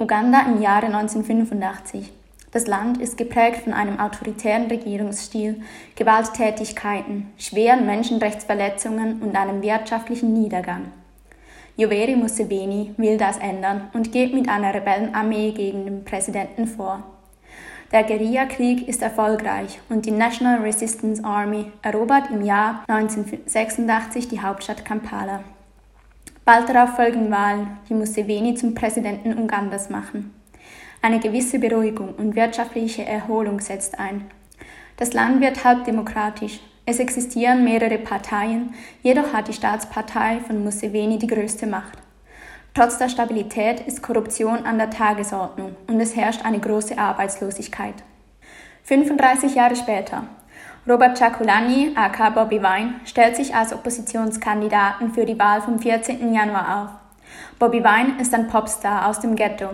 Uganda im Jahre 1985. Das Land ist geprägt von einem autoritären Regierungsstil, Gewalttätigkeiten, schweren Menschenrechtsverletzungen und einem wirtschaftlichen Niedergang. Yoweri Museveni will das ändern und geht mit einer Rebellenarmee gegen den Präsidenten vor. Der Guerillakrieg ist erfolgreich und die National Resistance Army erobert im Jahr 1986 die Hauptstadt Kampala. Bald darauf folgen Wahlen, die Museveni zum Präsidenten Ugandas machen. Eine gewisse Beruhigung und wirtschaftliche Erholung setzt ein. Das Land wird halb demokratisch. Es existieren mehrere Parteien, jedoch hat die Staatspartei von Museveni die größte Macht. Trotz der Stabilität ist Korruption an der Tagesordnung und es herrscht eine große Arbeitslosigkeit. 35 Jahre später. Robert Chakulani, aka Bobby Wine, stellt sich als Oppositionskandidaten für die Wahl vom 14. Januar auf. Bobby Wine ist ein Popstar aus dem Ghetto.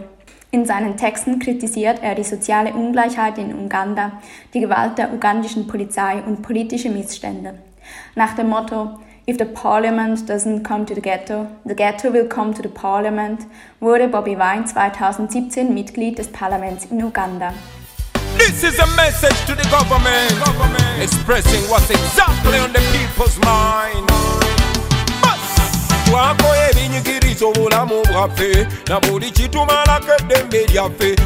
In seinen Texten kritisiert er die soziale Ungleichheit in Uganda, die Gewalt der ugandischen Polizei und politische Missstände. Nach dem Motto If the parliament doesn't come to the ghetto, the ghetto will come to the parliament, wurde Bobby Wine 2017 Mitglied des Parlaments in Uganda. This is a message to the government, government. expressing what's exactly on the people's mind. twakola ebinyigiriza obulamu bwaffe na buli kitumalako eddembe lyaffe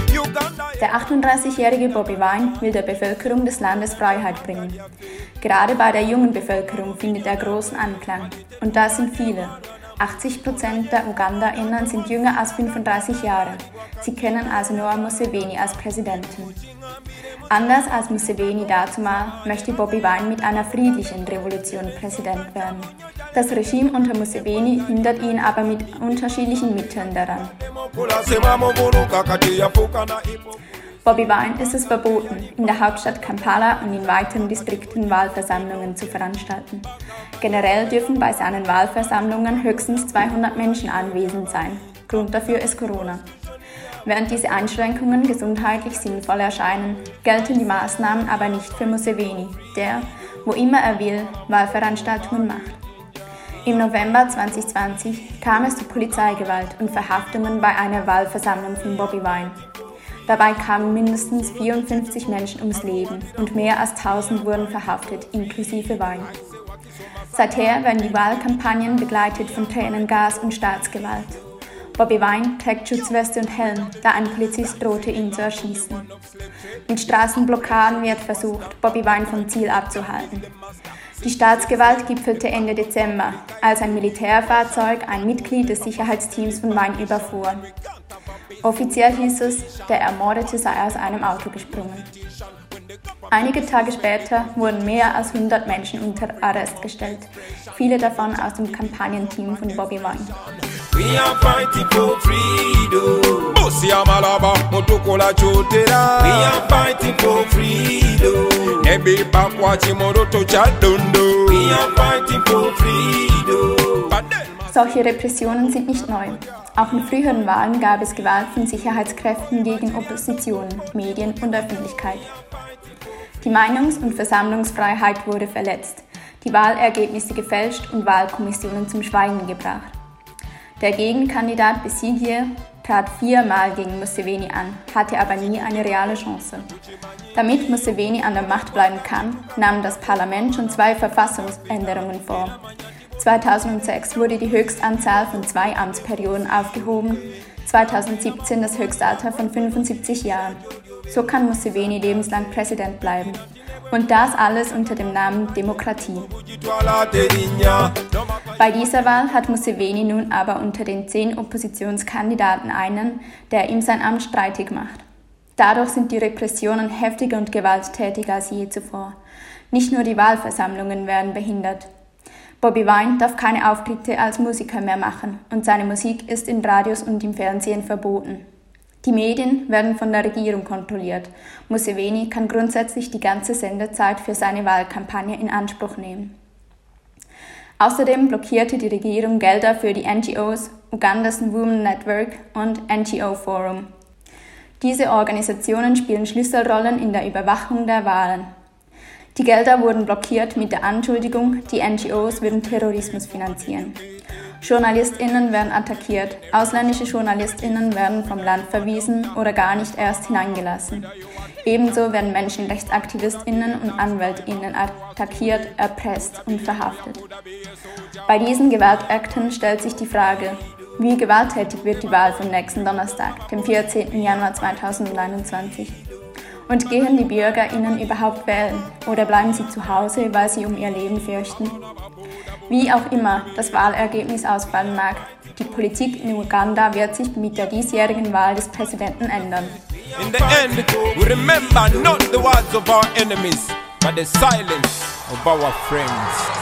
Der 38-jährige Bobby Wine will der Bevölkerung des Landes Freiheit bringen. Gerade bei der jungen Bevölkerung findet er großen Anklang. Und das sind viele. 80 Prozent der UgandaInnen sind jünger als 35 Jahre. Sie kennen also nur Museveni als Präsidenten. Anders als Museveni dazumal möchte Bobby Wine mit einer friedlichen Revolution Präsident werden. Das Regime unter Museveni hindert ihn aber mit unterschiedlichen Mitteln daran. Bobby Wine ist es verboten, in der Hauptstadt Kampala und in weiteren Distrikten Wahlversammlungen zu veranstalten. Generell dürfen bei seinen Wahlversammlungen höchstens 200 Menschen anwesend sein. Grund dafür ist Corona. Während diese Einschränkungen gesundheitlich sinnvoll erscheinen, gelten die Maßnahmen aber nicht für Museveni, der, wo immer er will, Wahlveranstaltungen macht. Im November 2020 kam es zu Polizeigewalt und Verhaftungen bei einer Wahlversammlung von Bobby Wine. Dabei kamen mindestens 54 Menschen ums Leben und mehr als 1000 wurden verhaftet, inklusive Wein. Seither werden die Wahlkampagnen begleitet von Tränengas und Staatsgewalt. Bobby Wine trägt Schutzweste und Helm, da ein Polizist drohte, ihn zu erschießen. Mit Straßenblockaden wird versucht, Bobby Wine vom Ziel abzuhalten. Die Staatsgewalt gipfelte Ende Dezember, als ein Militärfahrzeug ein Mitglied des Sicherheitsteams von Wine überfuhr. Offiziell hieß es, der Ermordete sei aus einem Auto gesprungen. Einige Tage später wurden mehr als 100 Menschen unter Arrest gestellt, viele davon aus dem Kampagnenteam von Bobby Wine. We Solche Repressionen sind nicht neu. Auch in früheren Wahlen gab es Gewalt von Sicherheitskräften gegen Opposition, Medien und Öffentlichkeit. Die Meinungs- und Versammlungsfreiheit wurde verletzt, die Wahlergebnisse gefälscht und Wahlkommissionen zum Schweigen gebracht. Der Gegenkandidat Besigye trat viermal gegen Museveni an, hatte aber nie eine reale Chance. Damit Museveni an der Macht bleiben kann, nahm das Parlament schon zwei Verfassungsänderungen vor. 2006 wurde die Höchstanzahl von zwei Amtsperioden aufgehoben, 2017 das Höchstalter von 75 Jahren. So kann Museveni lebenslang Präsident bleiben. Und das alles unter dem Namen Demokratie. Bei dieser Wahl hat Museveni nun aber unter den zehn Oppositionskandidaten einen, der ihm sein Amt streitig macht. Dadurch sind die Repressionen heftiger und gewalttätiger als je zuvor. Nicht nur die Wahlversammlungen werden behindert. Bobby Wine darf keine Auftritte als Musiker mehr machen und seine Musik ist in Radios und im Fernsehen verboten. Die Medien werden von der Regierung kontrolliert. Museveni kann grundsätzlich die ganze Sendezeit für seine Wahlkampagne in Anspruch nehmen. Außerdem blockierte die Regierung Gelder für die NGOs Ugandas Women Network und NGO Forum. Diese Organisationen spielen Schlüsselrollen in der Überwachung der Wahlen. Die Gelder wurden blockiert mit der Anschuldigung, die NGOs würden Terrorismus finanzieren. JournalistInnen werden attackiert, ausländische JournalistInnen werden vom Land verwiesen oder gar nicht erst hineingelassen. Ebenso werden MenschenrechtsaktivistInnen und AnwältInnen attackiert, erpresst und verhaftet. Bei diesen Gewaltakten stellt sich die Frage, wie gewalttätig wird die Wahl vom nächsten Donnerstag, dem 14. Januar 2021? Und gehen die BürgerInnen überhaupt wählen oder bleiben sie zu Hause, weil sie um ihr Leben fürchten? Wie auch immer das Wahlergebnis ausfallen mag, die Politik in Uganda wird sich mit der diesjährigen Wahl des Präsidenten ändern. In the end, we remember not the words of our enemies, but the silence of our friends.